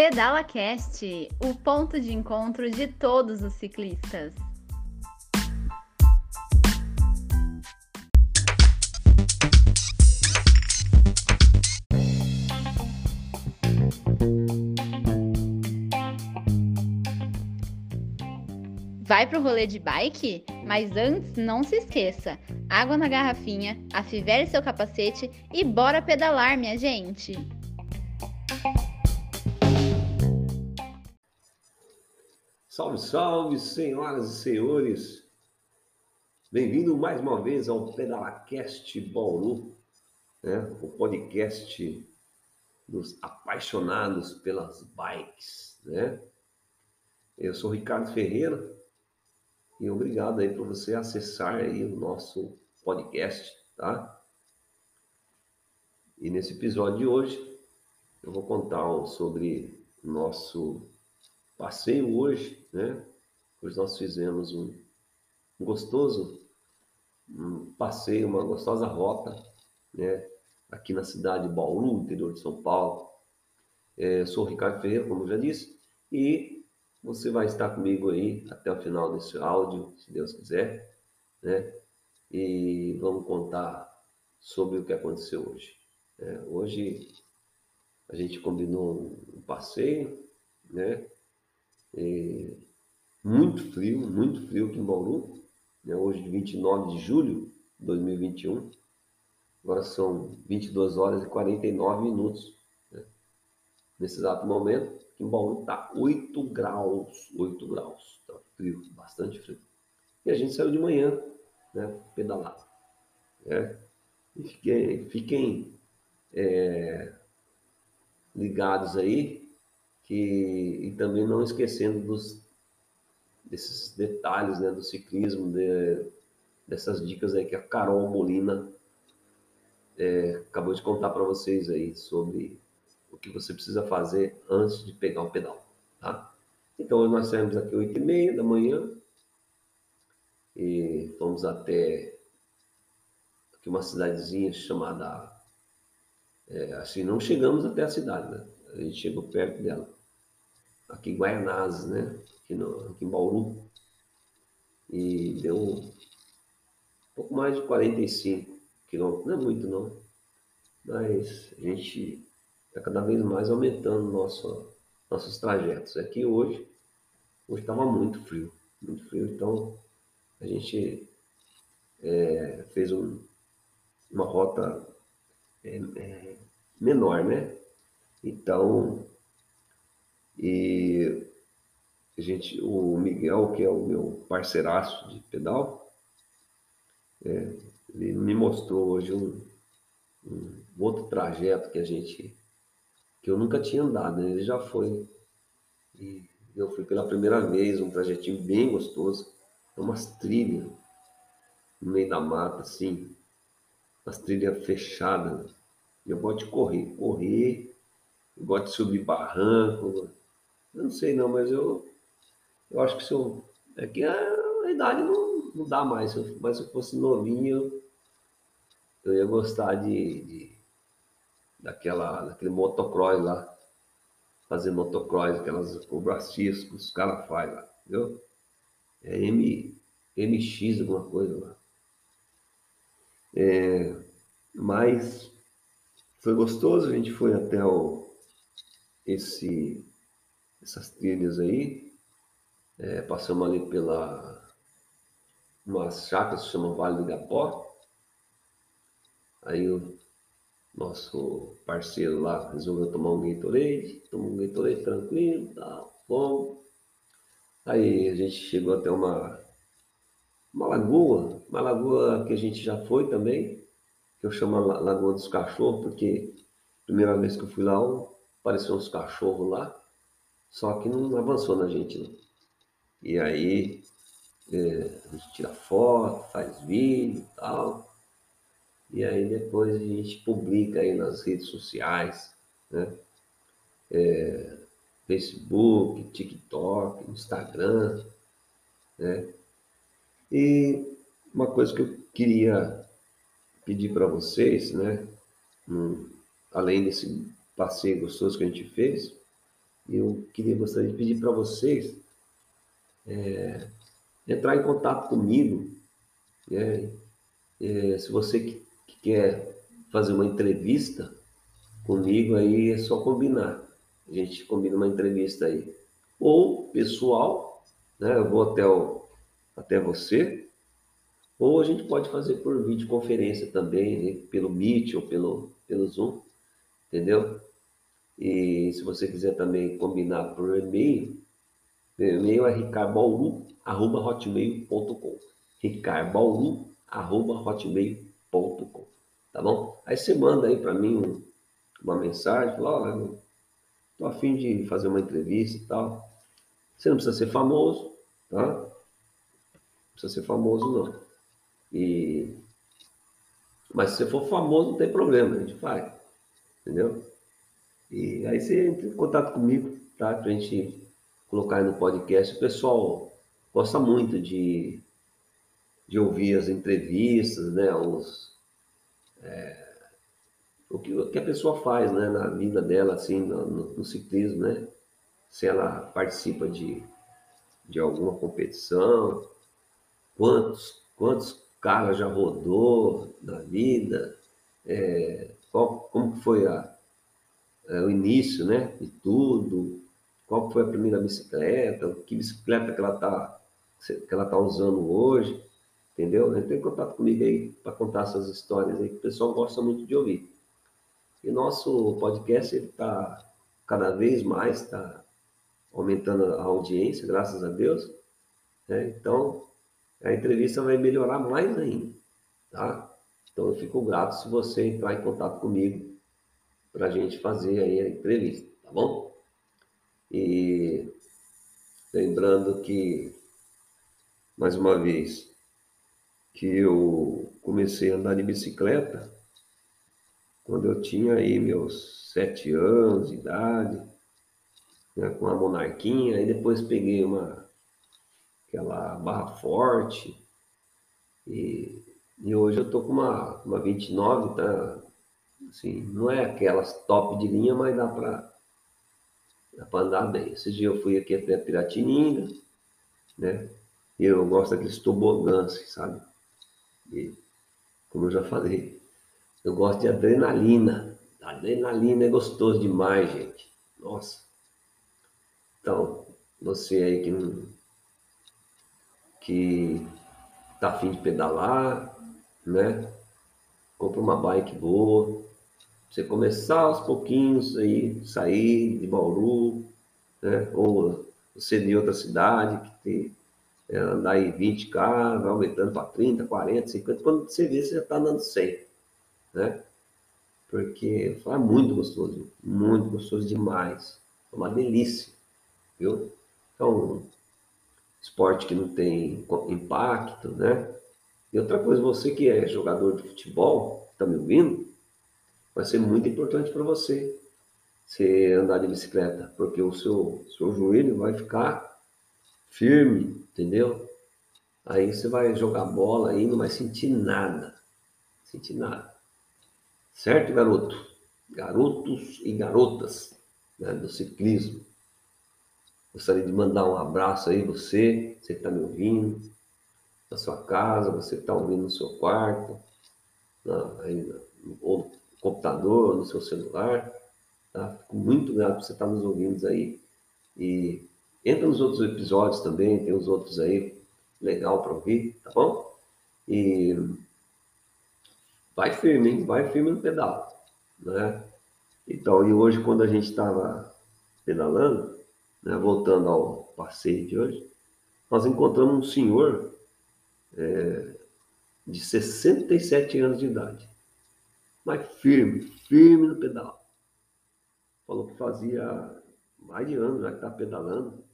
Pedala Cast, o ponto de encontro de todos os ciclistas. Vai pro rolê de bike? Mas antes, não se esqueça: água na garrafinha, afivere seu capacete e bora pedalar, minha gente! Salve, salve, senhoras e senhores! Bem-vindo mais uma vez ao PedalaCast Bauru, né? o podcast dos apaixonados pelas bikes, né? Eu sou Ricardo Ferreira e obrigado aí por você acessar aí o nosso podcast, tá? E nesse episódio de hoje eu vou contar sobre nosso passeio hoje, né? Hoje nós fizemos um, gostoso um passeio, uma gostosa rota, né? Aqui na cidade de Bauru, interior de São Paulo. É, sou o Ricardo Ferreira, como já disse, e você vai estar comigo aí até o final desse áudio, se Deus quiser, né? E vamos contar sobre o que aconteceu hoje. É, hoje a gente combinou um passeio, né? É, muito frio, muito frio aqui em Bauru. Né? Hoje, 29 de julho de 2021. Agora são 22 horas e 49 minutos. Né? Nesse exato momento, aqui em Bauru está 8 graus. 8 graus. Está frio, bastante frio. E a gente saiu de manhã, né? Pedalar. Né? E fiquem, fiquem é, ligados aí que, e também não esquecendo dos, desses detalhes né, do ciclismo, de, dessas dicas aí que a Carol Molina é, acabou de contar para vocês aí sobre o que você precisa fazer antes de pegar o pedal, tá? Então, nós saímos aqui 8 e meia da manhã e fomos até aqui uma cidadezinha chamada... É, assim, não chegamos até a cidade, né? A gente chegou perto dela aqui em Guaianazes, né? Aqui, no, aqui em Bauru. E deu um pouco mais de 45 quilômetros. Não é muito, não. Mas a gente está cada vez mais aumentando nosso, nossos trajetos. Aqui hoje, hoje estava muito frio, muito frio. Então, a gente é, fez um, uma rota é, é, menor, né? Então, e a gente, o Miguel, que é o meu parceiraço de pedal, é, ele me mostrou hoje um, um, outro trajeto que a gente, que eu nunca tinha andado, né? ele já foi. E eu fui pela primeira vez, um trajetinho bem gostoso, é umas trilhas no meio da mata, assim, umas trilhas fechadas. Eu gosto de correr, correr, eu gosto de subir barranco, eu não sei não, mas eu, eu acho que se eu. É que a, a idade não, não dá mais. Mas se eu fosse novinho, eu ia gostar de, de daquela, daquele motocross lá. Fazer motocross, aquelas cobracias que os caras fazem lá, entendeu? É M, MX, alguma coisa lá. É, mas foi gostoso, a gente foi até o, esse essas trilhas aí. É, passamos ali pela umas chácaras que se chama Vale do Igapó. Aí o nosso parceiro lá resolveu tomar um Gatorade, tomou um Gatorade tranquilo, tal, bom. Aí a gente chegou até uma, uma lagoa, uma lagoa que a gente já foi também, que eu chamo Lagoa dos Cachorros, porque primeira vez que eu fui lá, apareceu uns cachorros lá. Só que não avançou na gente, não. E aí é, a gente tira foto, faz vídeo e tal. E aí depois a gente publica aí nas redes sociais, né? É, Facebook, TikTok, Instagram, né? E uma coisa que eu queria pedir para vocês, né? além desse passeio gostoso que a gente fez, eu queria gostaria de pedir para vocês é, entrar em contato comigo. Né? É, se você que, que quer fazer uma entrevista comigo, aí é só combinar. A gente combina uma entrevista aí. Ou pessoal, né? Eu vou até, o, até você, ou a gente pode fazer por videoconferência também, né? pelo Meet ou pelo, pelo Zoom, entendeu? E se você quiser também combinar por e-mail, meu e-mail é ricarbaulu.hotmail.com ricarbaulu.hotmail.com Tá bom? Aí você manda aí para mim uma mensagem, fala, olha, tô a fim de fazer uma entrevista e tal. Você não precisa ser famoso, tá? Não precisa ser famoso, não. E... Mas se você for famoso, não tem problema, a gente faz. Entendeu? E aí você entra em contato comigo, tá? Pra gente colocar aí no podcast. O pessoal gosta muito de, de ouvir as entrevistas, né? Os, é, o, que, o que a pessoa faz né? na vida dela, assim, no, no, no ciclismo, né? Se ela participa de, de alguma competição, quantos, quantos caras já rodou na vida, é, qual, como foi a, é, o início, né, de tudo, qual foi a primeira bicicleta, que bicicleta que ela está que ela tá usando hoje, entendeu? Entra em contato comigo aí para contar essas histórias aí que o pessoal gosta muito de ouvir. E nosso podcast está cada vez mais está aumentando a audiência, graças a Deus. Né? Então a entrevista vai melhorar mais ainda, tá? Então eu fico grato se você entrar em contato comigo para a gente fazer aí a entrevista, tá bom? E lembrando que, mais uma vez, que eu comecei a andar de bicicleta quando eu tinha aí meus sete anos de idade, né, com a monarquinha, e depois peguei uma aquela barra forte e, e hoje eu tô com uma, uma 29, tá Assim, não é aquelas top de linha, mas dá para dá pra andar bem. Esse dia eu fui aqui até Piratininga, né? E eu gosto daqueles tobogãs, sabe? E, como eu já falei, eu gosto de adrenalina. adrenalina é gostoso demais, gente. Nossa. Então, você aí que não que tá afim de pedalar, né? Compra uma bike boa, você começar aos pouquinhos aí, sair de Bauru, né? ou você de outra cidade, que tem, é, andar aí 20 carros, vai aumentando para 30, 40, 50, quando você vê, você já está andando 100, né? Porque é muito gostoso, muito gostoso demais, é uma delícia, viu? Então, esporte que não tem impacto, né? E outra coisa, você que é jogador de futebol, está me ouvindo, vai ser muito importante para você você andar de bicicleta, porque o seu, seu joelho vai ficar firme, entendeu? Aí você vai jogar bola aí, não vai sentir nada. Sentir nada. Certo, garoto? Garotos e garotas né, do ciclismo. Gostaria de mandar um abraço aí, você, você está me ouvindo, na sua casa, você está ouvindo no seu quarto, na, aí, ou computador, no seu celular. Tá? Fico muito grato por você estar nos ouvindo aí. E entra nos outros episódios também, tem os outros aí, legal para ouvir, tá bom? E vai firme, hein? Vai firme no pedal, né? Então, e hoje quando a gente estava pedalando, né, voltando ao passeio de hoje, nós encontramos um senhor é, de 67 anos de idade mas firme, firme no pedal. Falou que fazia mais de anos já que está pedalando.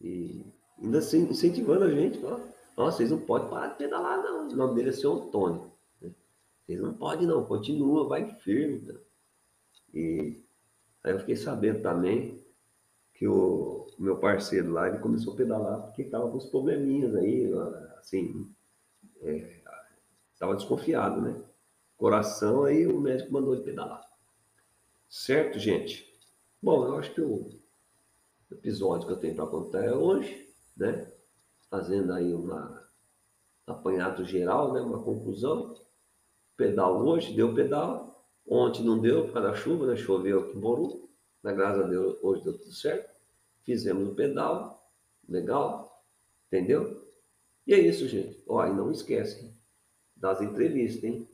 E ainda incentivando a gente, ó, nossa, vocês não podem parar de pedalar, não. O nome dele é seu Antônio. Né? Vocês não podem, não, continua, vai firme. Né? E aí eu fiquei sabendo também que o, meu parceiro lá, ele começou a pedalar porque estava com uns probleminhas aí, assim, estava é, desconfiado, né? Coração, aí o médico mandou ele pedalar. Certo, gente? Bom, eu acho que eu episódio que eu tenho para contar é hoje, né? Fazendo aí uma apanhado geral, né? Uma conclusão. Pedal hoje, deu pedal. Ontem não deu por causa da chuva, né? Choveu aqui em Boru. Na graças a Deus, hoje deu tudo certo. Fizemos o pedal. Legal. Entendeu? E é isso, gente. Ó, e não esquece das entrevistas, hein?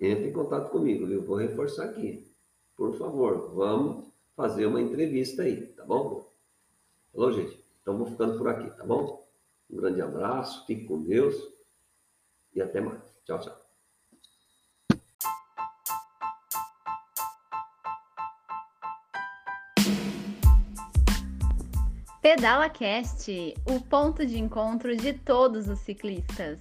Entre em contato comigo, eu vou reforçar aqui. Por favor, vamos fazer uma entrevista aí, tá bom? Falou, gente? Então vou ficando por aqui, tá bom? Um grande abraço, fique com Deus e até mais. Tchau, tchau. Pedala Cast, o ponto de encontro de todos os ciclistas.